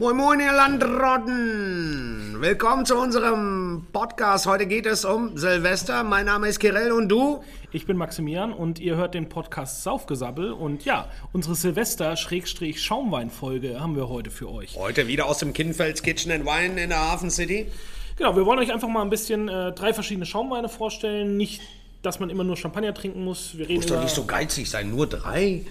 Moin Moin, ihr Landrotten! Willkommen zu unserem Podcast. Heute geht es um Silvester. Mein Name ist Kirell und du? Ich bin Maximilian und ihr hört den Podcast Saufgesabbel. Und ja, unsere Silvester-Schaumwein-Folge haben wir heute für euch. Heute wieder aus dem Kinfelds Kitchen and Wine in der Hafen City. Genau, wir wollen euch einfach mal ein bisschen äh, drei verschiedene Schaumweine vorstellen. Nicht, dass man immer nur Champagner trinken muss. Wir reden Muss doch nicht so geizig sein, nur drei.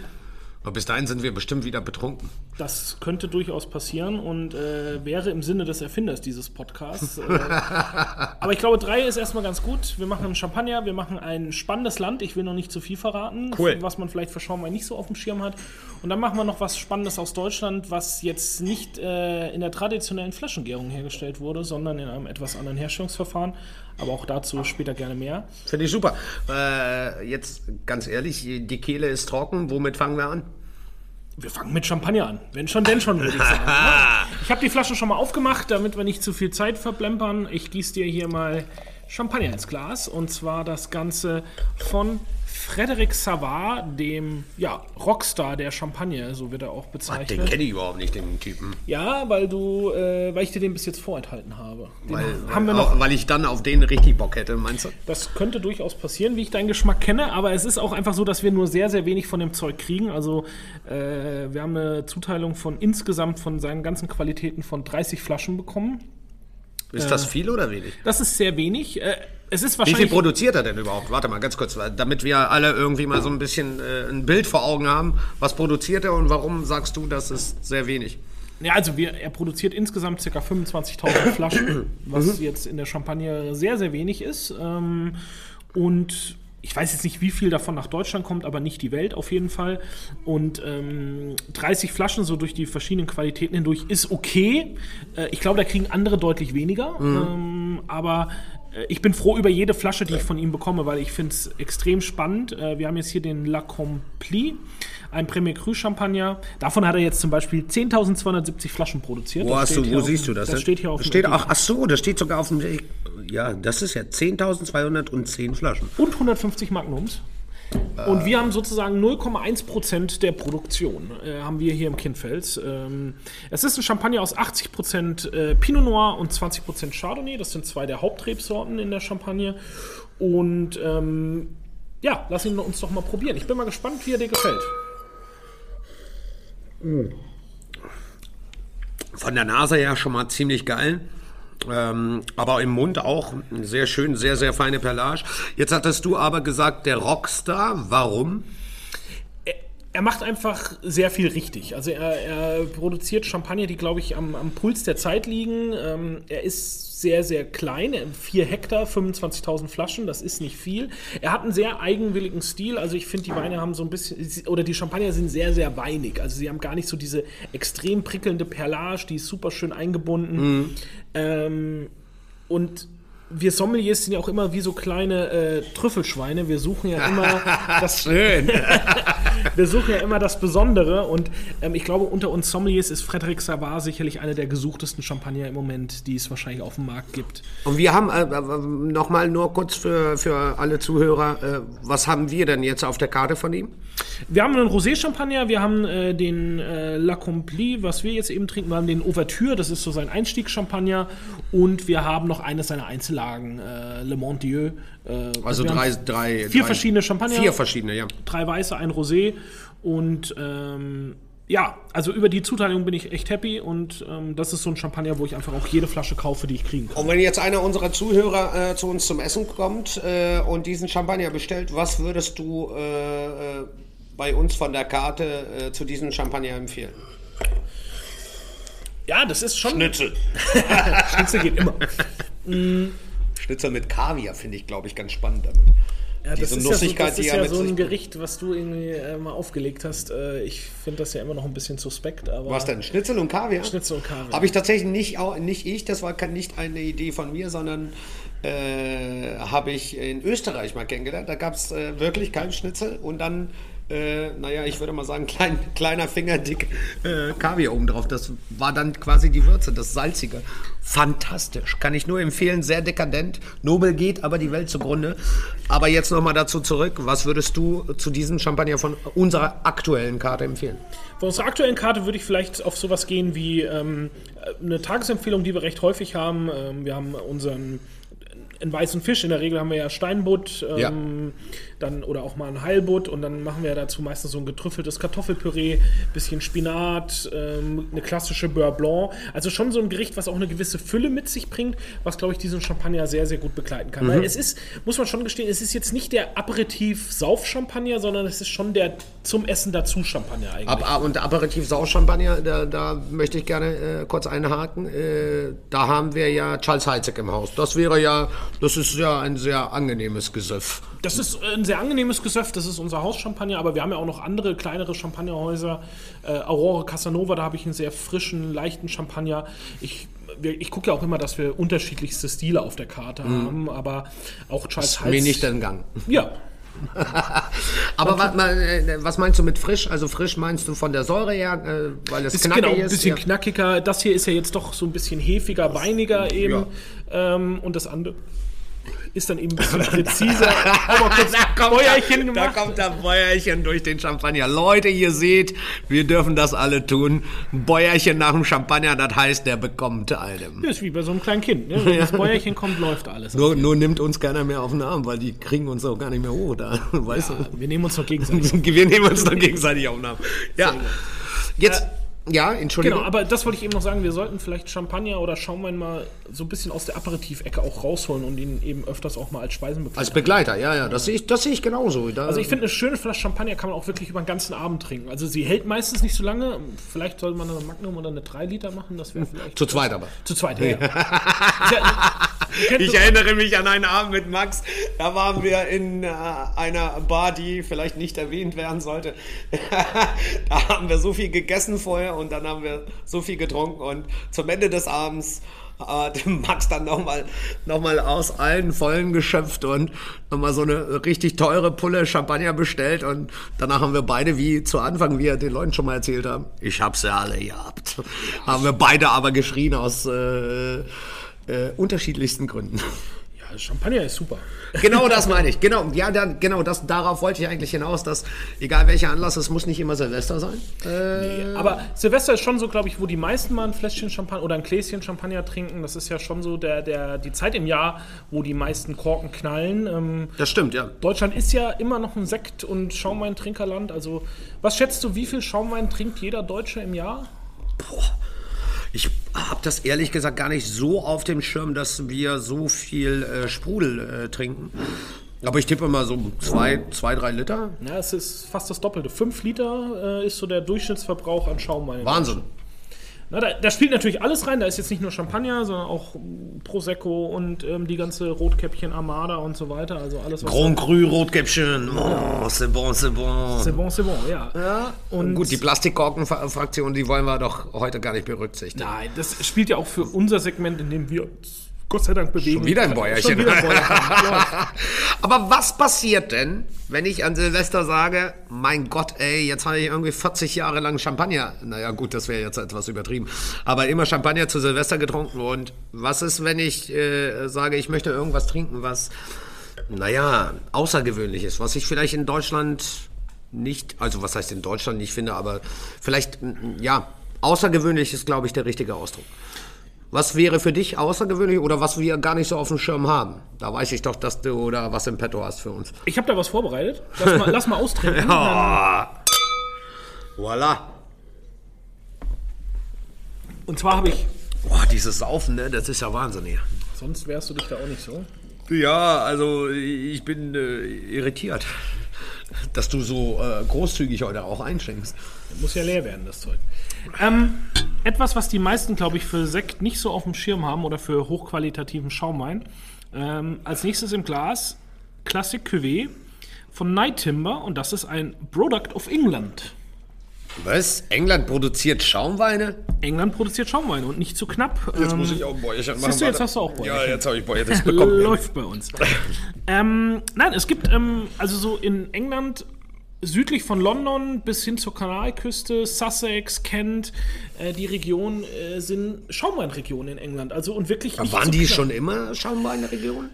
Aber bis dahin sind wir bestimmt wieder betrunken. Das könnte durchaus passieren und äh, wäre im Sinne des Erfinders dieses Podcasts. Äh, aber ich glaube, drei ist erstmal ganz gut. Wir machen einen Champagner, wir machen ein spannendes Land. Ich will noch nicht zu viel verraten, Cool. was man vielleicht für Schaumwein nicht so auf dem Schirm hat. Und dann machen wir noch was Spannendes aus Deutschland, was jetzt nicht äh, in der traditionellen Flaschengärung hergestellt wurde, sondern in einem etwas anderen Herstellungsverfahren. Aber auch dazu später gerne mehr. Finde ich super. Äh, jetzt ganz ehrlich, die Kehle ist trocken. Womit fangen wir an? Wir fangen mit Champagner an. Wenn schon, denn schon, würde ich sagen. Ich habe die Flasche schon mal aufgemacht, damit wir nicht zu viel Zeit verplempern. Ich gieße dir hier mal Champagner ins Glas. Und zwar das Ganze von Frederic Savard, dem ja, Rockstar der Champagne, so wird er auch Den bezeichnet. kenne ich überhaupt nicht, den Typen. Ja, weil du, äh, weil ich dir den bis jetzt vorenthalten habe. Den Weil, haben wir noch. weil ich dann auf den richtig Bock hätte, meinst du? Das könnte durchaus passieren, wie ich deinen Geschmack kenne, aber es ist auch einfach so, dass wir nur sehr, sehr wenig von dem Zeug kriegen. Also äh, wir haben eine Zuteilung von insgesamt von seinen ganzen Qualitäten von 30 Flaschen bekommen. Ist das viel oder wenig? Das ist sehr wenig. Äh, es ist Wie viel wahrscheinlich. produziert er denn überhaupt? Warte mal ganz kurz, damit wir alle irgendwie mal so ein bisschen äh, ein Bild vor Augen haben. Was produziert er und warum sagst du, das ist sehr wenig? Ja, also wir, er produziert insgesamt ca. 25.000 Flaschen, was jetzt in der Champagne sehr, sehr wenig ist. Ähm, und ich weiß jetzt nicht, wie viel davon nach Deutschland kommt, aber nicht die Welt auf jeden Fall. Und ähm, 30 Flaschen so durch die verschiedenen Qualitäten hindurch ist okay. Äh, ich glaube, da kriegen andere deutlich weniger. Ähm, aber ich bin froh über jede Flasche, die ich von ihm bekomme, weil ich finde es extrem spannend. Äh, wir haben jetzt hier den L'Accompli, ein Premier Cru Champagner. Davon hat er jetzt zum Beispiel 10.270 Flaschen produziert. Wo, Das hast du, wo siehst dem- du das? Das steht hier auf dem steht, ach, ach so, das steht sogar auf dem. Ja, das ist ja 10.210 Flaschen. Und 150 Magnums. Und wir haben sozusagen 0,1% der Produktion, äh, haben wir hier im Kindfels. Ähm, es ist ein Champagner aus 80% äh, Pinot Noir und 20% Chardonnay. Das sind zwei der Hauptrebsorten in der Champagne. Und ähm, ja, lass ihn uns doch mal probieren. Ich bin mal gespannt, wie er dir gefällt. Von der Nase her schon mal ziemlich geil. Ähm, aber im Mund auch sehr schön, sehr, sehr feine Perlage. Jetzt hattest du aber gesagt, der Rockstar. Warum? Er macht einfach sehr viel richtig. Also er, er produziert Champagner, die, glaube ich, am, am Puls der Zeit liegen. Ähm, er ist sehr, sehr klein, 4 Hektar, 25.000 Flaschen, das ist nicht viel. Er hat einen sehr eigenwilligen Stil, also ich finde, die Weine haben so ein bisschen, oder die Champagner sind sehr, sehr weinig. Also sie haben gar nicht so diese extrem prickelnde Perlage, die ist super schön eingebunden. Ähm, und wir Sommeliers sind ja auch immer wie so kleine äh, Trüffelschweine. Wir suchen ja immer das Schön. wir suchen ja immer das Besondere und ähm, ich glaube, unter uns Sommeliers ist Frederic Savard sicherlich einer der gesuchtesten Champagner im Moment, die es wahrscheinlich auf dem Markt gibt. Und wir haben, äh, äh, nochmal nur kurz für, für alle Zuhörer, äh, was haben wir denn jetzt auf der Karte von ihm? Wir haben einen Rosé-Champagner, wir haben äh, den äh, L'Accompli, was wir jetzt eben trinken, wir haben den Ouverture, das ist so sein Einstiegschampagner und wir haben noch eines seiner Einzellagen, äh, Le Mont Dieu. Äh, Also drei, drei. Vier drei, verschiedene Champagner. Vier verschiedene, ja. drei weiße, ein Rosé und ähm, ja, also über die Zuteilung bin ich echt happy und ähm, das ist so ein Champagner, wo ich einfach auch jede Flasche kaufe, die ich kriegen kann. Und wenn jetzt einer unserer Zuhörer äh, zu uns zum Essen kommt äh, und diesen Champagner bestellt, was würdest du äh, äh, bei uns von der Karte äh, zu diesem Champagner empfehlen? Ja, das ist schon. Schnitzel. Schnitzel geht immer. Schnitzel mit Kaviar finde ich, glaube ich, ganz spannend damit. Ja, das Diese ist Nussigkeit, ja so, das ist ja so ein Gericht, was du irgendwie äh, mal aufgelegt hast. Äh, ich finde das ja immer noch ein bisschen suspekt, aber. Was denn? Schnitzel und Kaviar? Schnitzel und Kaviar. Habe ich tatsächlich nicht, auch, nicht ich, das war nicht eine Idee von mir, sondern äh, habe ich in Österreich mal kennengelernt. Da gab es äh, wirklich keinen Schnitzel und dann äh, naja, ich würde mal sagen, klein, kleiner Fingerdick äh, Kaviar oben drauf. Das war dann quasi die Würze, das Salzige. Fantastisch. Kann ich nur empfehlen, sehr dekadent. Nobel geht aber die Welt zugrunde. Aber jetzt nochmal dazu zurück. Was würdest du zu diesem Champagner von unserer aktuellen Karte empfehlen? Von unserer aktuellen Karte würde ich vielleicht auf sowas gehen wie ähm, eine Tagesempfehlung, die wir recht häufig haben. Ähm, wir haben unseren einen weißen Fisch. In der Regel haben wir ja Steinbutt ähm, ja. Dann, oder auch mal ein Heilbutt und dann machen wir dazu meistens so ein getrüffeltes Kartoffelpüree, bisschen Spinat, ähm, eine klassische Beurre Blanc. Also schon so ein Gericht, was auch eine gewisse Fülle mit sich bringt, was, glaube ich, diesen Champagner sehr, sehr gut begleiten kann. Mhm. Weil es ist, muss man schon gestehen, es ist jetzt nicht der Aperitif-Sauf-Champagner, sondern es ist schon der zum Essen dazu Champagner eigentlich. Ab, und Aperitif-Sauf-Champagner, da, da, möchte ich gerne äh, kurz einhaken. Äh, da haben wir ja Charles Heitzig im Haus. Das wäre ja, das ist ja ein sehr angenehmes Gesöff. Das ist ein sehr angenehmes Gesöff, das ist unser Hauschampagner, aber wir haben ja auch noch andere kleinere Champagnerhäuser. Äh, Aurora Casanova, da habe ich einen sehr frischen, leichten Champagner. Ich, ich gucke ja auch immer, dass wir unterschiedlichste Stile auf der Karte mhm. haben, aber auch Charles Hals. Mir nicht entgangen. Ja, Aber was, äh, was, meinst du mit frisch? Also frisch meinst du von der Säure her, äh, weil es ist knackig genau, ein bisschen ja. knackiger. Das hier ist ja jetzt doch so ein bisschen hefiger, weiniger eben. Ja. Ähm, und das andere ist dann eben ein bisschen präziser. Aber kurz da kommt, Bäuerchen gemacht. Da kommt der Bäuerchen durch den Champagner. Leute, ihr seht, wir dürfen das alle tun. Ein Bäuerchen nach dem Champagner, das heißt, der bekommt einem. Das ist wie bei so einem kleinen Kind. Ne? Wenn das Bäuerchen kommt, läuft alles. Nur, nur, nimmt uns keiner mehr auf den Arm, weil die kriegen uns auch gar nicht mehr hoch da. Weißt ja, du? Wir nehmen uns doch gegenseitig. wir nehmen uns doch gegenseitig auf den Arm. Ja. Jetzt. Äh, ja, Entschuldigung. Genau, aber das wollte ich eben noch sagen, wir sollten vielleicht Champagner oder Schaumwein mal so ein bisschen aus der Aperitivecke auch rausholen und ihn eben öfters auch mal als Speisenbegleiter. Als Begleiter, ja, ja, das sehe ich, das sehe ich genauso. Da also ich finde, eine schöne Flasche Champagner kann man auch wirklich über den ganzen Abend trinken. Also sie hält meistens nicht so lange. Vielleicht sollte man eine Magnum oder eine 3 Liter machen, das wäre vielleicht... Zu zweit aber. Zu zweit, ja. ich erinnere mich an einen Abend mit Max, da waren wir in äh, einer Bar, die vielleicht nicht erwähnt werden sollte. da haben wir so viel gegessen vorher und dann haben wir so viel getrunken und zum Ende des Abends hat Max dann nochmal noch mal aus allen Vollen geschöpft und nochmal so eine richtig teure Pulle Champagner bestellt und danach haben wir beide, wie zu Anfang, wie wir den Leuten schon mal erzählt haben, ich hab's ja alle gehabt. Haben wir beide aber geschrien aus äh, äh, unterschiedlichsten Gründen. Champagner ist super. Genau das meine ich. Genau, ja, dann, genau das, darauf wollte ich eigentlich hinaus, dass egal welcher Anlass, es muss nicht immer Silvester sein. Äh, nee, aber Silvester ist schon so, glaube ich, wo die meisten mal ein Fläschchen Champagner oder ein Gläschen Champagner trinken. Das ist ja schon so der, der, die Zeit im Jahr, wo die meisten Korken knallen. Ähm, das stimmt, ja. Deutschland ist ja immer noch ein Sekt- und Schaumweintrinkerland. Also, was schätzt du, wie viel Schaumwein trinkt jeder Deutsche im Jahr? Boah. Das ehrlich gesagt gar nicht so auf dem Schirm, dass wir so viel äh, Sprudel äh, trinken. Aber ich tippe mal so zwei, zwei, drei Liter. Ja, es ist fast das Doppelte. Fünf Liter äh, ist so der Durchschnittsverbrauch an Schaumwein. Wahnsinn. Na, da, da, spielt natürlich alles rein. Da ist jetzt nicht nur Champagner, sondern auch Prosecco und ähm, die ganze Rotkäppchen Armada und so weiter. Also alles was Grand Cru Rotkäppchen. Oh, c'est bon, c'est bon. C'est bon, c'est bon, ja. ja. Und Gut, die Plastikkorkenfraktion, die wollen wir doch heute gar nicht berücksichtigen. Nein, das spielt ja auch für unser Segment, in dem wir uns Gott sei Dank bewegen. Schon wieder ein Bäuerchen. Wieder ein Bäuerchen. Aber was passiert denn, wenn ich an Silvester sage, mein Gott, ey, jetzt habe ich irgendwie 40 Jahre lang Champagner, naja gut, das wäre jetzt etwas übertrieben, aber immer Champagner zu Silvester getrunken und was ist, wenn ich äh, sage, ich möchte irgendwas trinken, was, naja, außergewöhnlich ist, was ich vielleicht in Deutschland nicht, also was heißt in Deutschland nicht finde, aber vielleicht, ja, außergewöhnlich ist, glaube ich, der richtige Ausdruck. Was wäre für dich außergewöhnlich oder was wir gar nicht so auf dem Schirm haben? Da weiß ich doch, dass du da was im Petto hast für uns. Ich habe da was vorbereitet. Lass mal, lass mal austrinken. ja. Voilà. Und zwar habe ich. Boah, dieses Saufen, ne? Das ist ja Wahnsinn hier. Sonst wärst du dich da auch nicht so. Ja, also ich bin äh, irritiert, dass du so äh, großzügig heute auch einschenkst. Muss ja leer werden, das Zeug. Ähm, etwas, was die meisten, glaube ich, für Sekt nicht so auf dem Schirm haben oder für hochqualitativen Schaumwein. Ähm, als nächstes im Glas Classic Cuvée von Night Timber und das ist ein Product of England. Was? England produziert Schaumweine? England produziert Schaumweine und nicht zu knapp. Jetzt ähm, muss ich auch ein Bäuerchen machen. Siehst du, jetzt hast du auch Bäuerchen. Ja, jetzt habe ich Bäuerchen. Das bekommt Läuft bei uns. ähm, nein, es gibt, ähm, also so in England südlich von London bis hin zur Kanalküste, Sussex, Kent, äh, die Region äh, sind Schaumweinregionen in England. Also und wirklich. nicht waren die klar. schon immer Schaumweinregionen?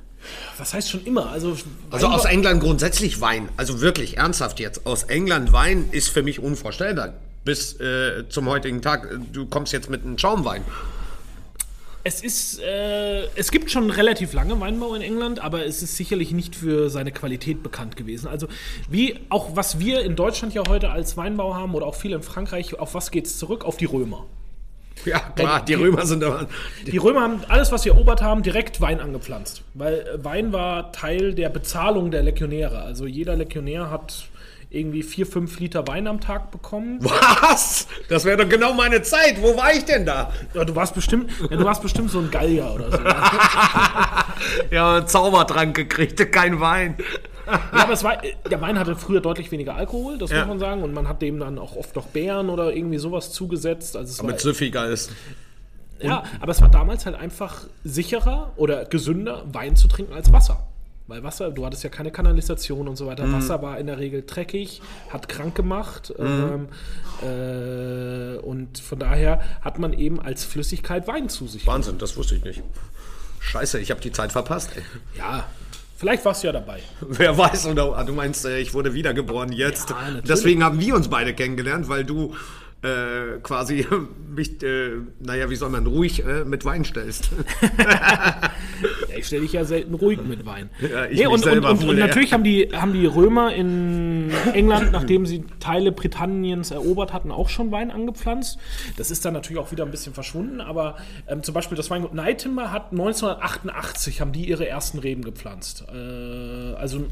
Was heißt schon immer? Also, also aus England grundsätzlich Wein. Also wirklich ernsthaft jetzt. Aus England Wein ist für mich unvorstellbar. Bis äh, zum heutigen Tag. Du kommst jetzt mit einem Schaumwein. Es ist, äh, es gibt schon relativ lange Weinbau in England, aber es ist sicherlich nicht für seine Qualität bekannt gewesen. Also wie auch was wir in Deutschland ja heute als Weinbau haben oder auch viel in Frankreich, auf was geht es zurück? Auf die Römer. Ja, klar, die, die Römer sind da. Die Römer haben alles, was sie erobert haben, direkt Wein angepflanzt. Weil äh, Wein war Teil der Bezahlung der Legionäre. Also jeder Legionär hat irgendwie vier, fünf Liter Wein am Tag bekommen. Was? Das wäre doch genau meine Zeit. Wo war ich denn da? Ja, du warst bestimmt, ja, du warst bestimmt so ein Gallier oder so. ja, einen Zaubertrank gekriegt, kein Wein. ja, aber es war, der Wein hatte früher deutlich weniger Alkohol, das ja. muss man sagen. Und man hat dem dann auch oft noch Beeren oder irgendwie sowas zugesetzt. Also es Damit süffiger ist. Ja, aber es war damals halt einfach sicherer oder gesünder, Wein zu trinken als Wasser. Weil Wasser, du hattest ja keine Kanalisation und so weiter. Mhm. Wasser war in der Regel dreckig, hat krank gemacht. Mhm. Ähm, äh, und von daher hat man eben als Flüssigkeit Wein zu sich. Wahnsinn, das wusste ich nicht. Scheiße, ich habe die Zeit verpasst. Ey. Ja, Vielleicht warst du ja dabei. Wer weiß, oder ah, du meinst, äh, ich wurde wiedergeboren jetzt. Ja, Deswegen haben wir uns beide kennengelernt, weil du äh, quasi mich, äh, naja, wie soll man, ruhig äh, mit Wein stellst. ich stelle dich ja selten ruhig mit Wein. Ja, ich nee, und, und, und, und, natürlich haben die, haben die Römer in England, nachdem sie Teile Britanniens erobert hatten, auch schon Wein angepflanzt. Das ist dann natürlich auch wieder ein bisschen verschwunden, aber ähm, zum Beispiel das Weingut Neitimer hat 1988 haben die ihre ersten Reben gepflanzt. Äh, also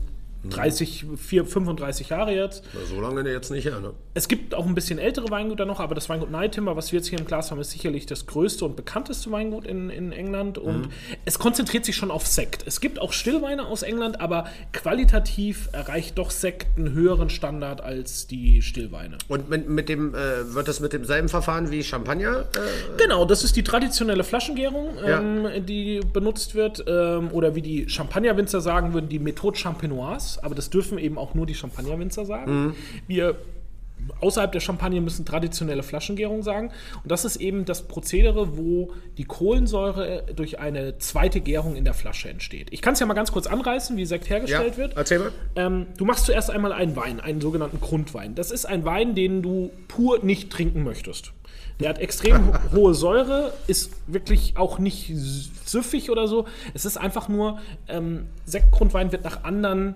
30, 4, 35 Jahre jetzt. Na, so lange jetzt nicht her, ne? Es gibt auch ein bisschen ältere Weingüter noch, aber das Weingut Neitimmer, was wir jetzt hier im Glas haben, ist sicherlich das größte und bekannteste Weingut in, in England. Und mhm. es konzentriert sich schon auf Sekt. Es gibt auch Stillweine aus England, aber qualitativ erreicht doch Sekt einen höheren Standard als die Stillweine. Und mit, mit dem, äh, wird das mit demselben Verfahren wie Champagner? Äh? Genau, das ist die traditionelle Flaschengärung, ähm, ja. die benutzt wird. Ähm, oder wie die Champagnerwinzer sagen würden, die Methode Champenoise aber das dürfen eben auch nur die Champagnerwinzer sagen. Mhm. Wir außerhalb der Champagne müssen traditionelle Flaschengärung sagen. Und das ist eben das Prozedere, wo die Kohlensäure durch eine zweite Gärung in der Flasche entsteht. Ich kann es ja mal ganz kurz anreißen, wie Sekt hergestellt ja, wird. Erzähl mal. Ähm, du machst zuerst einmal einen Wein, einen sogenannten Grundwein. Das ist ein Wein, den du pur nicht trinken möchtest. Der hat extrem hohe Säure, ist wirklich auch nicht süffig oder so. Es ist einfach nur, ähm, Sektgrundwein wird nach anderen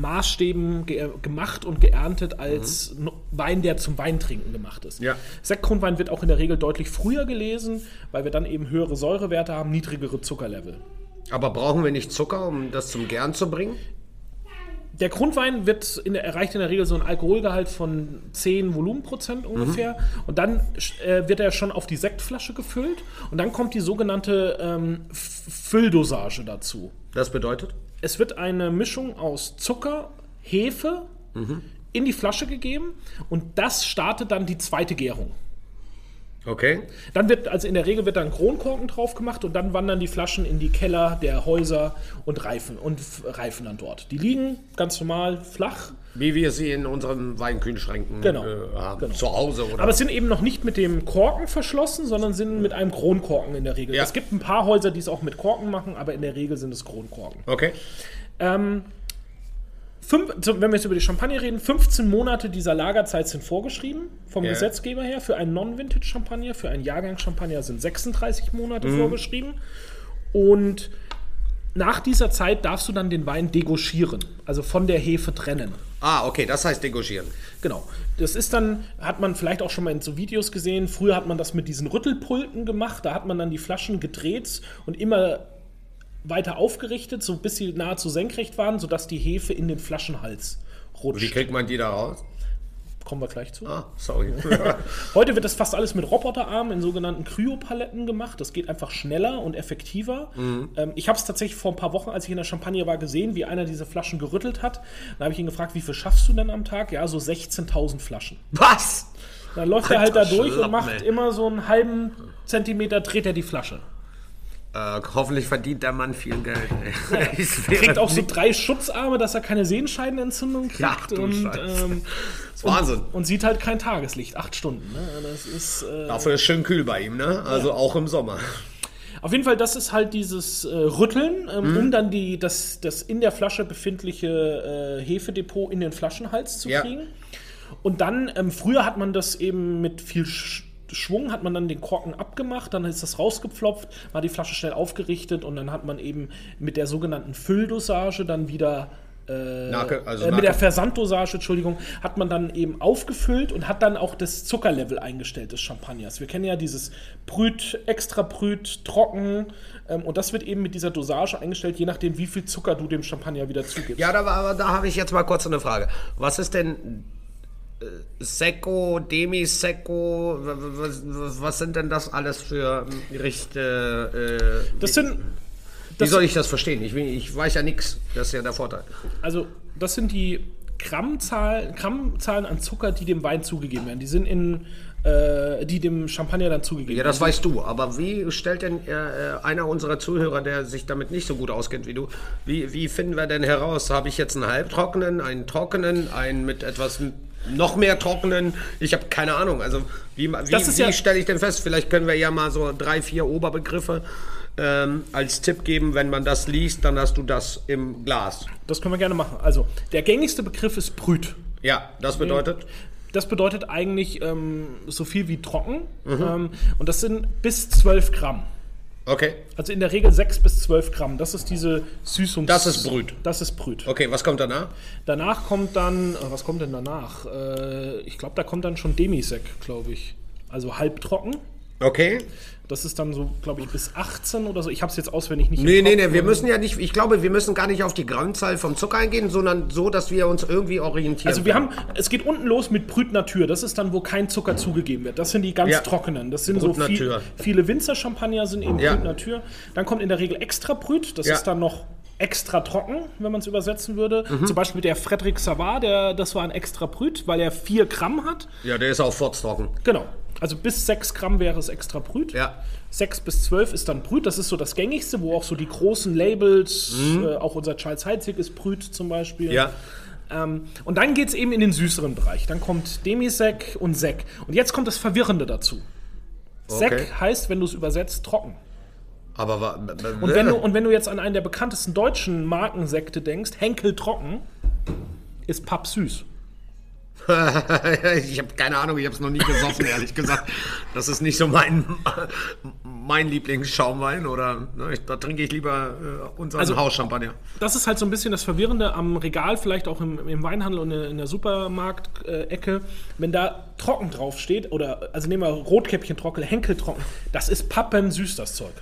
Maßstäben ge gemacht und geerntet als mhm. Wein, der zum Weintrinken gemacht ist. Ja. Sektgrundwein wird auch in der Regel deutlich früher gelesen, weil wir dann eben höhere Säurewerte haben, niedrigere Zuckerlevel. Aber brauchen wir nicht Zucker, um das zum Gern zu bringen? Der Grundwein wird in der, erreicht in der Regel so einen Alkoholgehalt von 10 Volumenprozent ungefähr. Mhm. Und dann äh, wird er schon auf die Sektflasche gefüllt. Und dann kommt die sogenannte ähm, Fülldosage dazu. Das bedeutet? Es wird eine Mischung aus Zucker, Hefe mhm. in die Flasche gegeben und das startet dann die zweite Gärung. Okay. Dann wird, also in der Regel wird dann Kronkorken drauf gemacht und dann wandern die Flaschen in die Keller der Häuser und reifen und reifen dann dort. Die liegen ganz normal flach. Wie wir sie in unseren Weinkühlschränken genau. äh, haben. Genau. Zu Hause oder. Aber es sind eben noch nicht mit dem Korken verschlossen, sondern sind mit einem Kronkorken in der Regel. Ja. Es gibt ein paar Häuser, die es auch mit Korken machen, aber in der Regel sind es Kronkorken. Okay. Ähm, Fünf, wenn wir jetzt über die Champagne reden, 15 Monate dieser Lagerzeit sind vorgeschrieben vom yeah. Gesetzgeber her. Für einen Non-Vintage-Champagner, für einen Jahrgang-Champagner sind 36 Monate mhm. vorgeschrieben. Und nach dieser Zeit darfst du dann den Wein degauchieren, also von der Hefe trennen. Ah, okay, das heißt degauchieren. Genau. Das ist dann, hat man vielleicht auch schon mal in so Videos gesehen. Früher hat man das mit diesen Rüttelpulten gemacht. Da hat man dann die Flaschen gedreht und immer weiter aufgerichtet, so bis sie nahezu senkrecht waren, sodass die Hefe in den Flaschenhals rutscht. Wie kriegt man die da raus? Kommen wir gleich zu. Ah, sorry. Heute wird das fast alles mit Roboterarmen in sogenannten Kryopaletten gemacht. Das geht einfach schneller und effektiver. Mhm. Ähm, ich habe es tatsächlich vor ein paar Wochen, als ich in der Champagne war, gesehen, wie einer diese Flaschen gerüttelt hat. Dann habe ich ihn gefragt, wie viel schaffst du denn am Tag? Ja, so 16.000 Flaschen. Was? Dann läuft Alter, er halt da durch und macht ey. immer so einen halben Zentimeter, dreht er die Flasche. Äh, hoffentlich verdient der Mann viel Geld. Kriegt auch so drei Schutzarme, dass er keine Sehenscheidenentzündung kriegt. Ja, du und, ähm, Wahnsinn. Und, und sieht halt kein Tageslicht. Acht Stunden. Ne? Das ist. Äh, Dafür ist schön kühl bei ihm, ne? Also auch im Sommer. Auf jeden Fall, das ist halt dieses äh, Rütteln, ähm, um dann die, das, das in der Flasche befindliche äh, Hefedepot in den Flaschenhals zu Ja. kriegen. Und dann, ähm, früher hat man das eben mit viel Sch Schwung, hat man dann den Korken abgemacht, dann ist das rausgepflopft, war die Flasche schnell aufgerichtet und dann hat man eben mit der sogenannten Fülldosage dann wieder äh, Nake, also äh, mit der. Versanddosage, Entschuldigung, hat man dann eben aufgefüllt und hat dann auch das Zuckerlevel eingestellt des Champagners. Wir kennen ja dieses Brüt, extra Brüt, trocken ähm, und das wird eben mit dieser Dosage eingestellt, je nachdem, wie viel Zucker du dem Champagner wieder zugibst. Ja, da, da habe ich jetzt mal kurz eine Frage. Was ist denn äh, Secco, Demi-Secco? Was, sind denn das alles für ähm, Gerichte? Äh, Das sind, wie das, soll ich das verstehen? Ich, ich weiß ja nichts. Das ist ja der Vorteil. also, das sind die Grammzahlen, Grammzahlen an Zucker, die dem Wein zugegeben werden. Die sind in, äh, die dem Champagner dann zugegeben Ja, werden. das weißt du. Aber wie stellt denn äh, äh, einer unserer Zuhörer, der sich damit nicht so gut auskennt wie du, wie, wie finden wir denn heraus? Habe ich jetzt einen halbtrockenen, einen trockenen, einen mit etwas noch mehr trockenen? Ich habe keine Ahnung. Also wie, wie, wie ja- stelle ich denn fest? Vielleicht können wir ja mal so drei, vier Oberbegriffe ähm, als Tipp geben. Wenn man das liest, dann hast du das im Glas. Das können wir gerne machen. Also, der gängigste Begriff ist Brüt. Ja, das bedeutet. Das bedeutet eigentlich ähm, so viel wie trocken. Mhm. Ähm, und das sind bis 12 Gramm. Okay. Also in der Regel 6 bis 12 Gramm. Das ist diese Süßungs... Das ist Brüt. Das ist Brüt. Okay, was kommt danach? Danach kommt dann... äh, Was kommt denn danach? Äh, ich glaube, da kommt dann schon Demisec, glaube ich. Also halbtrocken. Okay. Das ist dann so, glaube ich, bis 18 oder so. Ich habe es jetzt auswendig nicht Nee, nee, nee, wir müssen ja nicht, ich glaube, wir müssen gar nicht auf die Grammzahl vom Zucker eingehen, sondern so, dass wir uns irgendwie orientieren. Also wir können. haben, es geht unten los mit Brüt Natur. Das ist dann, wo kein Zucker zugegeben wird. Das sind die ganz Ja. trockenen. Das sind Brut so viel, viele Winzer-Champagner sind eben Ja. Brüt Natur. Dann kommt in der Regel extra Brüt. Das Ja. ist dann noch extra trocken, wenn man es übersetzen würde. Mhm. Zum Beispiel der Frederic Savard, der, das war ein extra Brüt, weil er 4 Gramm hat. Ja, der ist auch furztrocken. Genau. Also bis 6 Gramm wäre es extra Brüt. Ja. 6 bis 12 ist dann Brüt. Das ist so das gängigste, wo auch so die großen Labels, Mhm. äh, auch unser Charles Heitzig ist Brüt zum Beispiel. Ja. Ähm, und dann geht es eben in den süßeren Bereich. Dann kommt Demisec und Sec. Und jetzt kommt das Verwirrende dazu. Sec Okay. heißt, wenn du es übersetzt, trocken. Aber Und wenn, du, und wenn du jetzt an einen der bekanntesten deutschen Markensekte denkst, Henkel trocken, ist Papp süß. ich habe keine Ahnung, ich habe es noch nie gesoffen, ehrlich gesagt. Das ist nicht so mein, mein Lieblingsschaumwein oder ne, ich, da trinke ich lieber äh, unseren Also- Hauschampagner. Das ist halt so ein bisschen das Verwirrende am Regal, vielleicht auch im, im Weinhandel und in der Supermarktecke. Wenn da trocken drauf steht, oder also nehmen wir Rotkäppchen trocken, Henkel trocken, das ist pappensüß, das Zeug.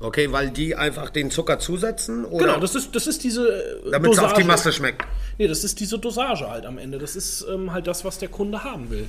Okay, weil die einfach den Zucker zusetzen oder Genau, das ist, das ist diese äh, damit es auf die Masse schmeckt. Nee, das ist diese Dosage halt am Ende. Das ist ähm, halt das, was der Kunde haben will.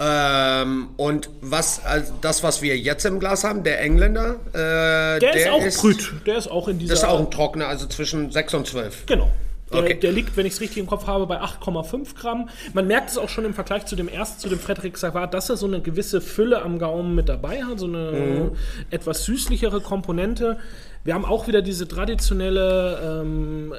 Ähm, und was, also das, was wir jetzt im Glas haben, der Engländer, äh, Der, ist auch Brüt. Der ist auch in dieser. Das ist auch ein Trockener, also zwischen 6 und 12. Genau. Der, Okay. der liegt, wenn ich es richtig im Kopf habe, bei 8,5 Gramm. Man merkt es auch schon im Vergleich zu dem ersten, zu dem Frederic Savard, dass er so eine gewisse Fülle am Gaumen mit dabei hat, so eine Mhm. etwas süßlichere Komponente. Wir haben auch wieder diese traditionelle ähm,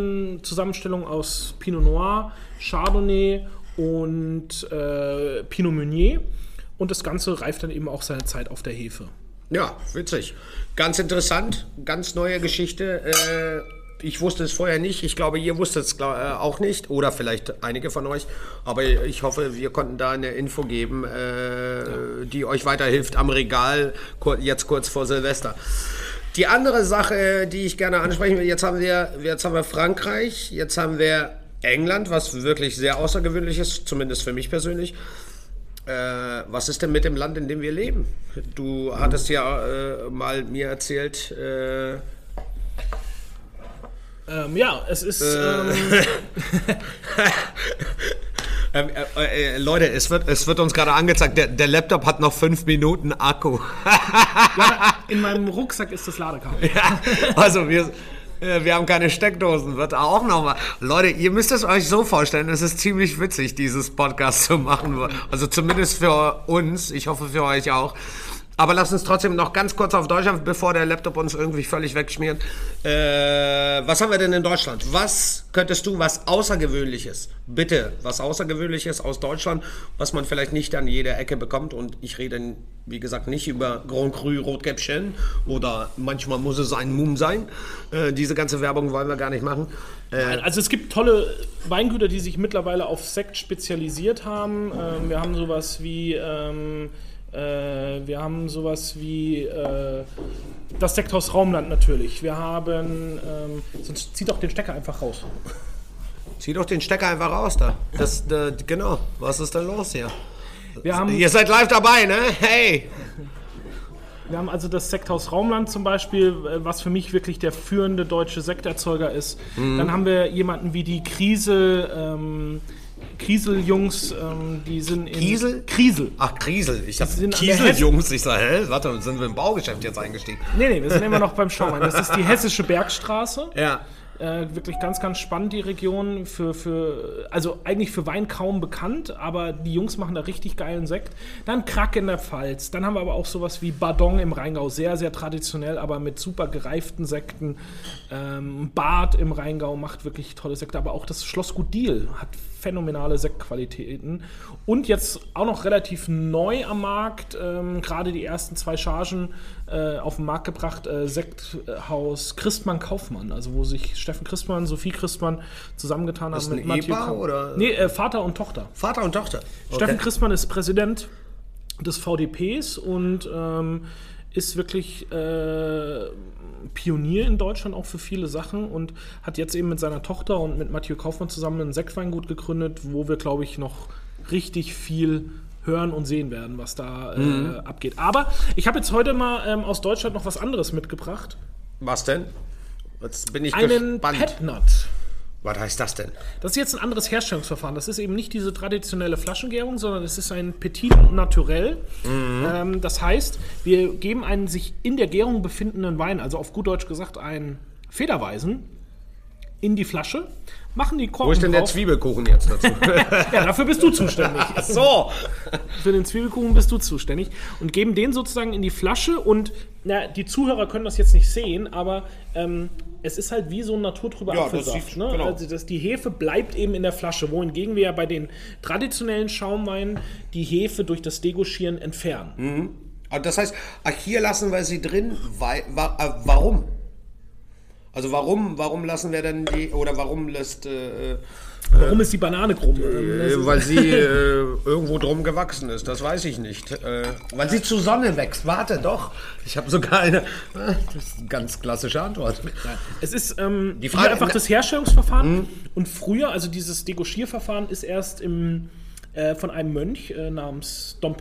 Rebsortenzusammenstellung aus Pinot Noir, Chardonnay und äh, Pinot Meunier. Und das Ganze reift dann eben auch seine Zeit auf der Hefe. Ja, witzig. Ganz interessant, ganz neue Geschichte. Äh, ich wusste es vorher nicht. Ich glaube, ihr wusstet es äh, auch nicht. Oder vielleicht einige von euch. Aber ich hoffe, wir konnten da eine Info geben, äh, die euch weiterhilft am Regal, jetzt kurz vor Silvester. Die andere Sache, die ich gerne ansprechen will, jetzt haben wir, jetzt haben wir Frankreich, jetzt haben wir England, was wirklich sehr außergewöhnlich ist, zumindest für mich persönlich. Äh, was ist denn mit dem Land, in dem wir leben? Du hattest ja äh, mal mir erzählt, äh, Ähm, ja, es ist. Äh. Ähm, ähm, äh, äh, Leute, es wird, es wird uns gerade angezeigt, der, der Laptop hat noch fünf Minuten Akku. in meinem Rucksack ist das Ladekabel. ja, also wir, äh, wir haben keine Steckdosen, wird auch nochmal. Leute, ihr müsst es euch so vorstellen, es ist ziemlich witzig, dieses Podcast zu machen. Also zumindest für uns, ich hoffe für euch auch. Aber lass uns trotzdem noch ganz kurz auf Deutschland, bevor der Laptop uns irgendwie völlig wegschmiert. Äh, was haben wir denn in Deutschland? Was könntest du, was Außergewöhnliches, bitte, was Außergewöhnliches aus Deutschland, was man vielleicht nicht an jeder Ecke bekommt? Und ich rede, wie gesagt, nicht über Grand Cru Rotkäppchen oder manchmal muss es ein Mumm sein. Äh, diese ganze Werbung wollen wir gar nicht machen. Äh, also es gibt tolle Weingüter, die sich mittlerweile auf Sekt spezialisiert haben. Ähm, wir haben sowas wie... Ähm, äh, wir haben sowas wie äh, das Sekthaus Raumland natürlich. Wir haben, ähm, sonst zieht doch den Stecker einfach raus. Zieh doch den Stecker einfach raus da. Das, da, genau. Was ist denn los hier? Wir haben, Ihr seid live dabei, ne? Hey! wir haben also das Sekthaus Raumland zum Beispiel, äh, was für mich wirklich der führende deutsche Sekterzeuger ist. Dann haben wir jemanden wie die Krise. Ähm, Kriesel-Jungs, ähm, die sind in. Kiesel? Kriesel. Ach, Kriesel. Ich hab Kiesel-Jungs. Ich sag, hä? Warte, sind wir im Baugeschäft jetzt eingestiegen? Nee, nee, wir sind immer noch beim Schaumwein. Das ist die Hessische Bergstraße. Ja. Äh, wirklich ganz, ganz spannend, die Region. Für, für, also eigentlich für Wein kaum bekannt, aber die Jungs machen da richtig geilen Sekt. Dann Krack in der Pfalz. Dann haben wir aber auch sowas wie Badong im Rheingau. Sehr, sehr traditionell, aber mit super gereiften Sekten. Ähm, Bad im Rheingau macht wirklich tolle Sekte. Aber auch das Schlossgut Diel hat phänomenale Sektqualitäten. Und jetzt auch noch relativ neu am Markt, ähm, gerade die ersten zwei Chargen äh, auf den Markt gebracht, äh, Sekthaus Christmann Kaufmann, also wo sich Steffen Christmann, Sophie Christmann zusammengetan haben ein Mathieu Ehepaar, Kauf- oder? Nee, äh, Vater und Tochter. Vater und Tochter. Steffen Christmann ist Präsident des VDPs und ähm, ist wirklich äh, Pionier in Deutschland auch für viele Sachen und hat jetzt eben mit seiner Tochter und mit Mathieu Kaufmann zusammen ein Sektweingut gegründet, wo wir, glaube ich, noch richtig viel hören und sehen werden, was da äh, Mhm. abgeht. Aber ich habe jetzt heute mal ähm, aus Deutschland noch was anderes mitgebracht. Was denn? Jetzt bin ich Einen gespannt. Petnut. Was heißt das denn? Das ist jetzt ein anderes Herstellungsverfahren. Das ist eben nicht diese traditionelle Flaschengärung, sondern es ist ein Petit Naturel. Ähm, das heißt, wir geben einen sich in der Gärung befindenden Wein, also auf gut Deutsch gesagt einen Federweisen, in die Flasche, machen die Korken Wo ist denn der drauf. Zwiebelkuchen jetzt dazu? Ja, dafür bist du zuständig. Ach so! Für den Zwiebelkuchen bist du zuständig und geben den sozusagen in die Flasche und na, die Zuhörer können das jetzt nicht sehen, aber ähm, es ist halt wie so ein naturtrüber Ja, das Apfelsaft. sieht- ne? genau. Also das, die Hefe bleibt eben in der Flasche, wohingegen wir ja bei den traditionellen Schaumweinen die Hefe durch das Degoschieren entfernen. Ah, Das heißt, ach, hier lassen wir sie drin, weil, wa, äh, warum? Also warum, warum lassen wir denn die, oder warum lässt, äh, äh, Warum ist die Banane krumm? Ähm, das ist- weil sie äh, irgendwo drum gewachsen ist, das weiß ich nicht. Äh, weil sie zur Sonne wächst, warte doch. Ich habe sogar eine, äh, das ist eine ganz klassische Antwort. Es ist ähm, Die Frage- einfach das Herstellungsverfahren. Und früher, also dieses Degoschierverfahren ist erst im, äh, von einem Mönch äh, namens Dom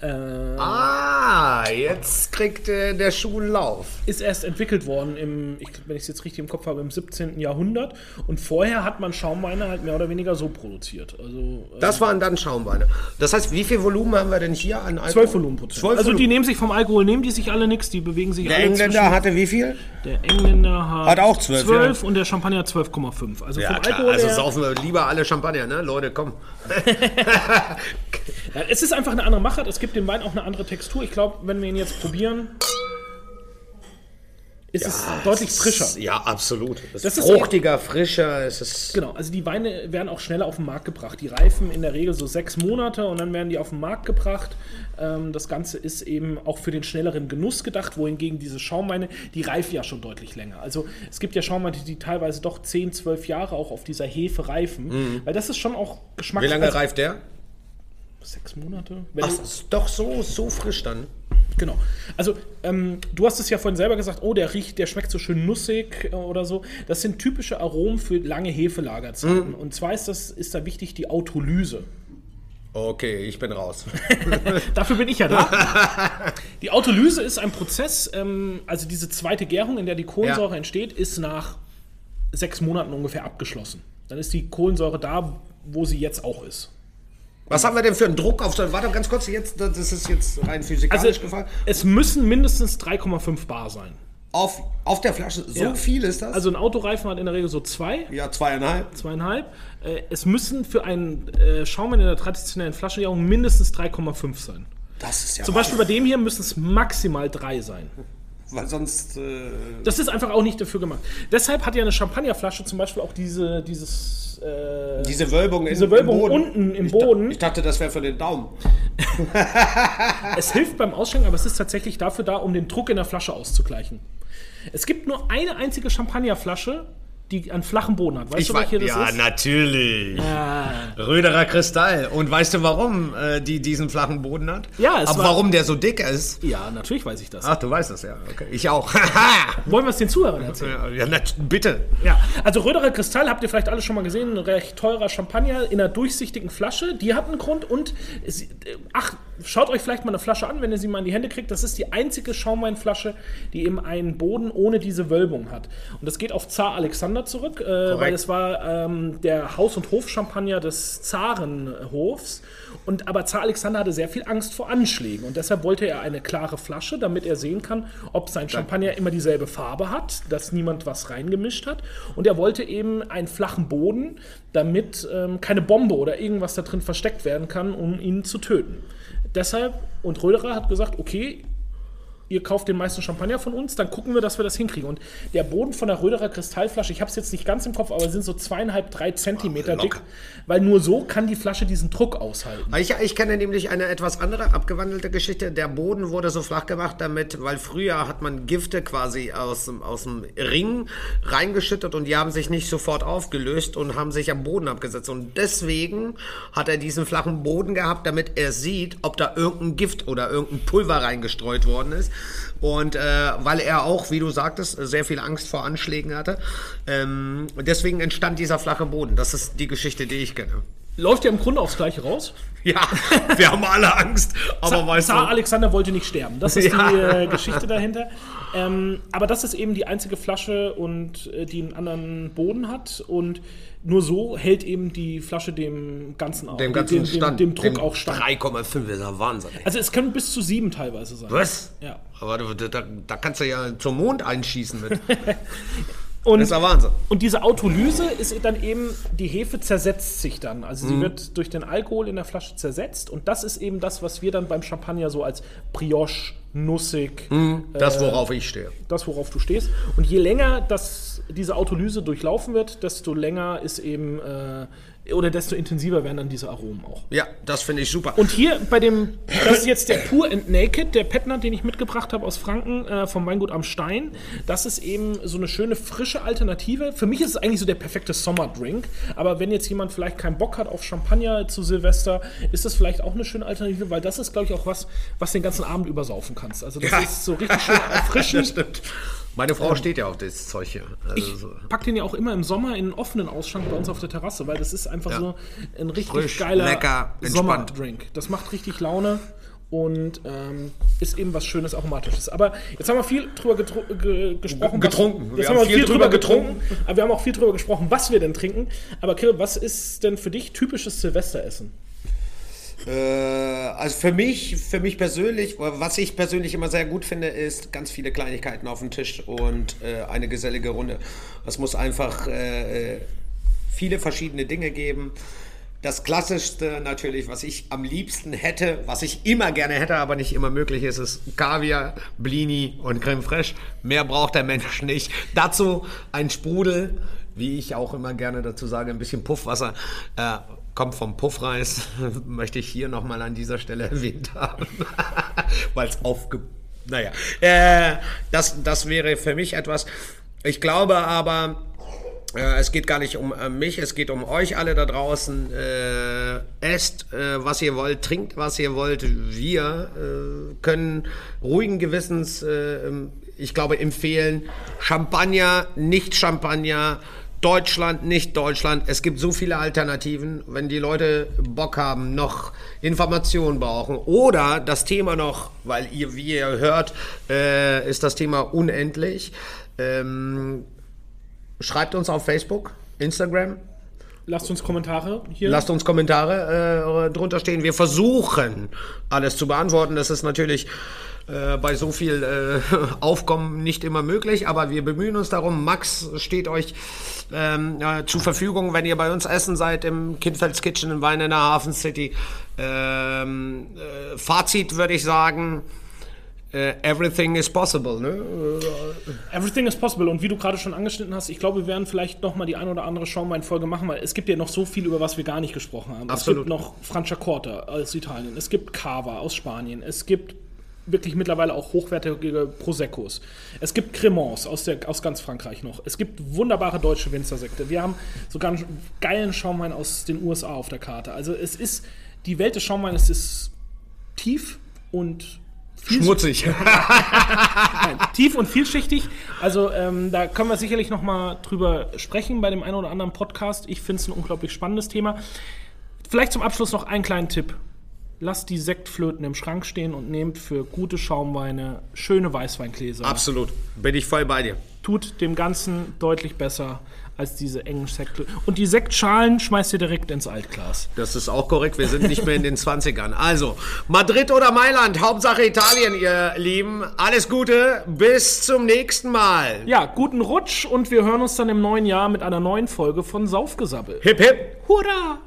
Perignon. Ah, jetzt kriegt äh, der Schuh einen Lauf. ist erst entwickelt worden, im, ich, wenn ich es jetzt richtig im Kopf habe, im 17. Jahrhundert. Und vorher hat man Schaumweine halt mehr oder weniger so produziert. Also äh, Das waren dann Schaumweine. Das heißt, wie viel Volumen haben wir denn hier an Alkohol? 12 Volumenprozent. 12 also die Volumen. nehmen sich vom Alkohol, nehmen die sich alle nichts, die bewegen sich Der alle Engländer hatte wie viel? Der Engländer hat, Hat auch 12, 12 und der Champagner 12,5. Also vom Alkohol also saufen wir lieber alle Champagner, ne? Leute, komm. ja, es ist einfach eine andere Machart. Es gibt dem Wein auch eine andere Textur. Ich glaube, wenn wir ihn jetzt probieren, ist es deutlich frischer. Ja, absolut. Es Das ist ist fruchtiger, frischer. Es ist Genau, also die Weine werden auch schneller auf den Markt gebracht. Die reifen in der Regel so sechs Monate und dann werden die auf den Markt gebracht. Ähm, das Ganze ist eben auch für den schnelleren Genuss gedacht, wohingegen diese Schaumweine, die reifen ja schon deutlich länger. Also es gibt ja Schaumweine, die teilweise doch 10, 12 Jahre auch auf dieser Hefe reifen, weil das ist schon auch Geschmack. Wie lange also, reift der? Sechs Monate? Ach, ist doch so, so frisch dann. Genau. Also, ähm, du hast es ja vorhin selber gesagt, oh, der riecht, der schmeckt so schön nussig äh, oder so. Das sind typische Aromen für lange Hefelagerzeiten. Und zwar ist, das, ist da wichtig die Autolyse. Okay, ich bin raus. Dafür bin ich ja da. Die Autolyse ist ein Prozess, ähm, also diese zweite Gärung, in der die Kohlensäure Ja. entsteht, ist nach sechs Monaten ungefähr abgeschlossen. Dann ist die Kohlensäure da, wo sie jetzt auch ist. Was haben wir denn für einen Druck auf der. Warte ganz kurz, jetzt, das ist jetzt rein Also physikalisch gefallen. es müssen mindestens 3,5 Bar sein. Auf, auf der Flasche, so Ja. viel ist das? Also ein Autoreifen hat in der Regel so zwei. ja, zweieinhalb. zweieinhalb. Äh, es müssen für einen äh, Schaumwein in der traditionellen Flaschengärung mindestens 3,5 sein. Das ist ja Zum Beispiel bei dem hier müssen es maximal drei sein. Weil sonst. Äh, Das ist einfach auch nicht dafür gemacht. Deshalb hat ja eine Champagnerflasche zum Beispiel auch diese, dieses, äh, diese Wölbung, in- diese Wölbung im unten im Ich Boden. Ich dachte, das wäre für den Daumen. Es hilft beim Ausschenken, aber es ist tatsächlich dafür da, um den Druck in der Flasche auszugleichen. Es gibt nur eine einzige Champagnerflasche, die einen flachen Boden hat. Weißt du, welche das ja, ist? natürlich. Röderer Kristall. Und weißt du, warum äh, die diesen flachen Boden hat? Ja, es Aber war- warum der so dick ist? Ja, natürlich weiß ich das. Ach, du weißt das ja. Okay. Ich auch. Wollen wir es den Zuhörern erzählen? ja, nat- bitte. Ja, also Röderer Kristall habt ihr vielleicht alle schon mal gesehen, ein recht teurer Champagner in einer durchsichtigen Flasche. Die hat einen Grund und es, äh, ach, schaut euch vielleicht mal eine Flasche an, wenn ihr sie mal in die Hände kriegt. Das ist die einzige Schaumweinflasche, die eben einen Boden ohne diese Wölbung hat. Und das geht auf Zar Alexander zurück, äh, weil es war ähm, der Haus- und Hofchampagner des Zarenhofs. Und aber Zar Alexander hatte sehr viel Angst vor Anschlägen und deshalb wollte er eine klare Flasche, damit er sehen kann, ob sein Champagner immer dieselbe Farbe hat, dass niemand was reingemischt hat. Und er wollte eben einen flachen Boden, damit ähm, keine Bombe oder irgendwas da drin versteckt werden kann, um ihn zu töten. Deshalb, und Röderer hat gesagt, okay, ihr kauft den meisten Champagner von uns, dann gucken wir, dass wir das hinkriegen. Und der Boden von der Röderer Kristallflasche, ich habe es jetzt nicht ganz im Kopf, aber sind so zweieinhalb, drei Zentimeter Locker. dick, weil nur so kann die Flasche diesen Druck aushalten. Ich, ich kenne nämlich eine etwas andere abgewandelte Geschichte. Der Boden wurde so flach gemacht, damit, weil früher hat man Gifte quasi aus, aus dem Ring reingeschüttet und die haben sich nicht sofort aufgelöst und haben sich am Boden abgesetzt. Und deswegen hat er diesen flachen Boden gehabt, damit er sieht, ob da irgendein Gift oder irgendein Pulver reingestreut worden ist. Und äh, weil er auch, wie du sagtest, sehr viel Angst vor Anschlägen hatte. Ähm, deswegen entstand dieser flache Boden. Das ist die Geschichte, die ich kenne. Läuft ja im Grunde aufs Gleiche raus. Ja, wir haben alle Angst, aber weißt Zar du, Alexander wollte nicht sterben. Das ist Ja. die äh, Geschichte dahinter. Ähm, aber das ist eben die einzige Flasche und äh, die einen anderen Boden hat und nur so hält eben die Flasche dem ganzen, dem ganzen dem, Stand, dem, dem Druck auch stand. 3,5 ist ja Wahnsinn. ey. Also es können bis zu sieben teilweise sein. Was? Ja. Aber da, da kannst du ja zum Mond einschießen mit. Und, Das ist ja Wahnsinn. und diese Autolyse ist dann eben, die Hefe zersetzt sich dann. Also Mhm. sie wird durch den Alkohol in der Flasche zersetzt und das ist eben das, was wir dann beim Champagner so als Brioche, nussig, Das, worauf ich stehe. das, worauf du stehst. Und je länger das, diese Autolyse durchlaufen wird, desto länger ist eben, äh, oder desto intensiver werden dann diese Aromen auch. Ja, das finde ich super. Und hier bei dem, das ist jetzt der Pur and Naked, der Petner, den ich mitgebracht habe aus Franken, äh, vom Weingut am Stein. Das ist eben so eine schöne, frische Alternative. Für mich ist es eigentlich so der perfekte Sommerdrink. Aber wenn jetzt jemand vielleicht keinen Bock hat auf Champagner zu Silvester, ist das vielleicht auch eine schöne Alternative, weil das ist, glaube ich, auch was, was den ganzen Abend übersaufen kannst. Also das Ja. ist so richtig schön erfrischend. stimmt. Meine Frau steht ja auf das Zeug hier. Also Ich so. pack den ja auch immer im Sommer in einen offenen Ausschank bei uns auf der Terrasse, weil das ist einfach Ja. so ein richtig Frisch, geiler lecker. Sommerdrink. Das macht richtig Laune und ähm, ist eben was Schönes, Aromatisches. Aber jetzt haben wir viel drüber ge gesprochen. was- Getrunken. Jetzt haben wir viel drüber getrunken. Aber wir haben auch viel drüber gesprochen, was wir denn trinken. Aber Kirill, was ist denn für dich typisches Silvesteressen? Äh, also für mich, für mich persönlich, was ich persönlich immer sehr gut finde, ist ganz viele Kleinigkeiten auf dem Tisch und äh, eine gesellige Runde. Es muss einfach äh, äh, viele verschiedene Dinge geben. Das Klassischste natürlich, was ich am liebsten hätte, was ich immer gerne hätte, aber nicht immer möglich ist, ist Kaviar, Blini und Creme Fraiche. Mehr braucht der Mensch nicht. Dazu ein Sprudel, wie ich auch immer gerne dazu sage, ein bisschen Puffwasser. Äh, kommt vom Puffreis, möchte ich hier nochmal an dieser Stelle erwähnt haben, weil es aufge... Naja, äh, das, das wäre für mich etwas. Ich glaube aber, äh, es geht gar nicht um äh, mich, es geht um euch alle da draußen. Äh, esst, äh, was ihr wollt, trinkt, was ihr wollt. Wir äh, können ruhigen Gewissens, äh, ich glaube, empfehlen, Champagner, nicht Champagner, Deutschland, nicht Deutschland. Es gibt so viele Alternativen. Wenn die Leute Bock haben, noch Informationen brauchen oder das Thema noch, weil ihr, wie ihr hört, äh, ist das Thema unendlich. Ähm, schreibt uns auf Facebook, Instagram. Lasst uns Kommentare hier. Lasst uns Kommentare äh, drunter stehen. Wir versuchen alles zu beantworten. Das ist natürlich äh, bei so viel äh, Aufkommen nicht immer möglich, aber wir bemühen uns darum. Max steht euch ähm, äh, zur Verfügung, wenn ihr bei uns essen seid im Kindfelds Kitchen in Wein in der Hafen City. Ähm, äh, Fazit würde ich sagen, äh, everything is possible. Ne? Everything is possible. Und wie du gerade schon angeschnitten hast, ich glaube, wir werden vielleicht noch mal die ein oder andere Schaumwein-Folge machen, weil es gibt ja noch so viel, über was wir gar nicht gesprochen haben. Absolut. Es gibt noch Franciacorta aus Italien, es gibt Cava aus Spanien, es gibt wirklich mittlerweile auch hochwertige Proseccos. Es gibt Cremants aus, der, aus ganz Frankreich noch. Es gibt wunderbare deutsche Winzersekte. Wir haben sogar einen geilen Schaumwein aus den USA auf der Karte. Also es ist, die Welt des Schaumweins ist tief und Schmutzig. Nein, tief und vielschichtig. Also ähm, da können wir sicherlich noch mal drüber sprechen bei dem einen oder anderen Podcast. Ich finde es ein unglaublich spannendes Thema. Vielleicht zum Abschluss noch einen kleinen Tipp. Lasst die Sektflöten im Schrank stehen und nehmt für gute Schaumweine schöne Weißweingläser. Absolut. Bin ich voll bei dir. Tut dem Ganzen deutlich besser als diese engen Sekte. Und die Sektschalen schmeißt ihr direkt ins Altglas. Das ist auch korrekt. Wir sind nicht mehr in den 20ern. Also, Madrid oder Mailand, Hauptsache Italien, ihr Lieben. Alles Gute, bis zum nächsten Mal. Ja, guten Rutsch und wir hören uns dann im neuen Jahr mit einer neuen Folge von Saufgesabbel. Hip, hip. Hurra!